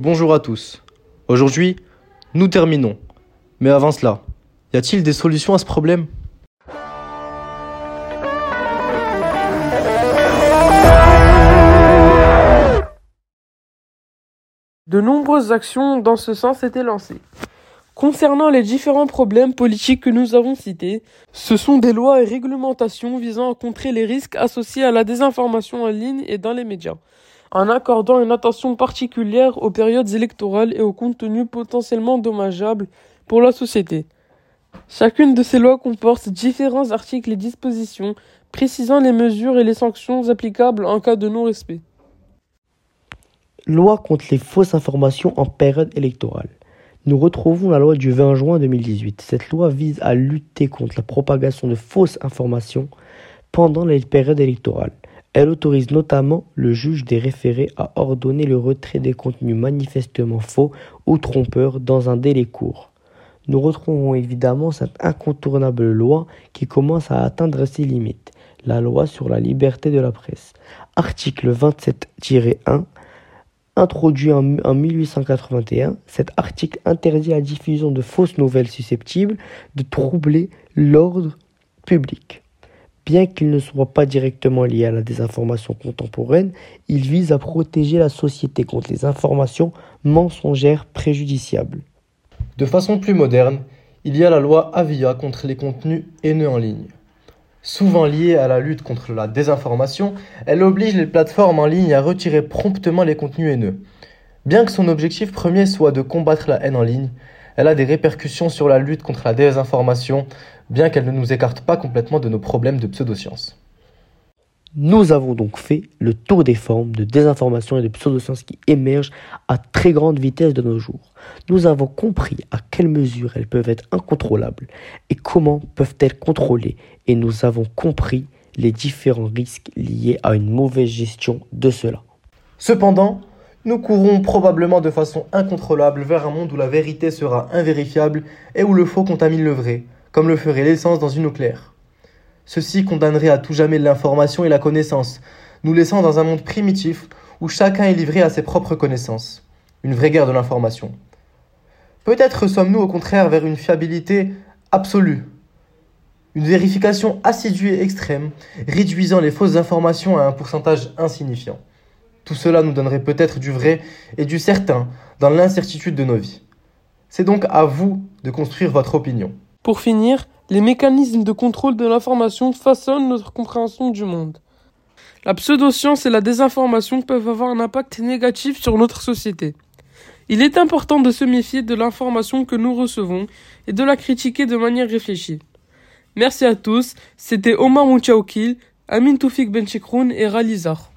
Bonjour à tous. Aujourd'hui, nous terminons. Mais avant cela, y a-t-il des solutions à ce problème? De nombreuses actions dans ce sens étaient lancées. Concernant les différents problèmes politiques que nous avons cités, ce sont des lois et réglementations visant à contrer les risques associés à la désinformation en ligne et dans les médias, en accordant une attention particulière aux périodes électorales et aux contenus potentiellement dommageables pour la société. Chacune de ces lois comporte différents articles et dispositions précisant les mesures et les sanctions applicables en cas de non-respect. Loi contre les fausses informations en période électorale. Nous retrouvons la loi du 20 juin 2018. Cette loi vise à lutter contre la propagation de fausses informations pendant les périodes électorales. Elle autorise notamment le juge des référés à ordonner le retrait des contenus manifestement faux ou trompeurs dans un délai court. Nous retrouvons évidemment cette incontournable loi qui commence à atteindre ses limites, la loi sur la liberté de la presse. Article 27-1 Introduit en, 1881, cet article interdit la diffusion de fausses nouvelles susceptibles de troubler l'ordre public. Bien qu'il ne soit pas directement lié à la désinformation contemporaine, il vise à protéger la société contre les informations mensongères préjudiciables. De façon plus moderne, il y a la loi Avia contre les contenus haineux en ligne. Souvent liée à la lutte contre la désinformation, elle oblige les plateformes en ligne à retirer promptement les contenus haineux. Bien que son objectif premier soit de combattre la haine en ligne, elle a des répercussions sur la lutte contre la désinformation, bien qu'elle ne nous écarte pas complètement de nos problèmes de pseudosciences. Nous avons donc fait le tour des formes de désinformation et de pseudosciences qui émergent à très grande vitesse de nos jours. Nous avons compris à quelle mesure elles peuvent être incontrôlables et comment peuvent-elles contrôler et nous avons compris les différents risques liés à une mauvaise gestion de cela. Cependant, nous courons probablement de façon incontrôlable vers un monde où la vérité sera invérifiable et où le faux contamine le vrai, comme le ferait l'essence dans une eau claire. Ceci condamnerait à tout jamais l'information et la connaissance, nous laissant dans un monde primitif où chacun est livré à ses propres connaissances. Une vraie guerre de l'information. Peut-être sommes-nous au contraire vers une fiabilité absolue. Une vérification assidue et extrême, réduisant les fausses informations à un pourcentage insignifiant. Tout cela nous donnerait peut-être du vrai et du certain dans l'incertitude de nos vies. C'est donc à vous de construire votre opinion. Pour finir, les mécanismes de contrôle de l'information façonnent notre compréhension du monde. La pseudoscience et la désinformation peuvent avoir un impact négatif sur notre société. Il est important de se méfier de l'information que nous recevons et de la critiquer de manière réfléchie. Merci à tous, c'était Omar Moutiaoukil, Amin Toufik Benchikroun et Ralizar.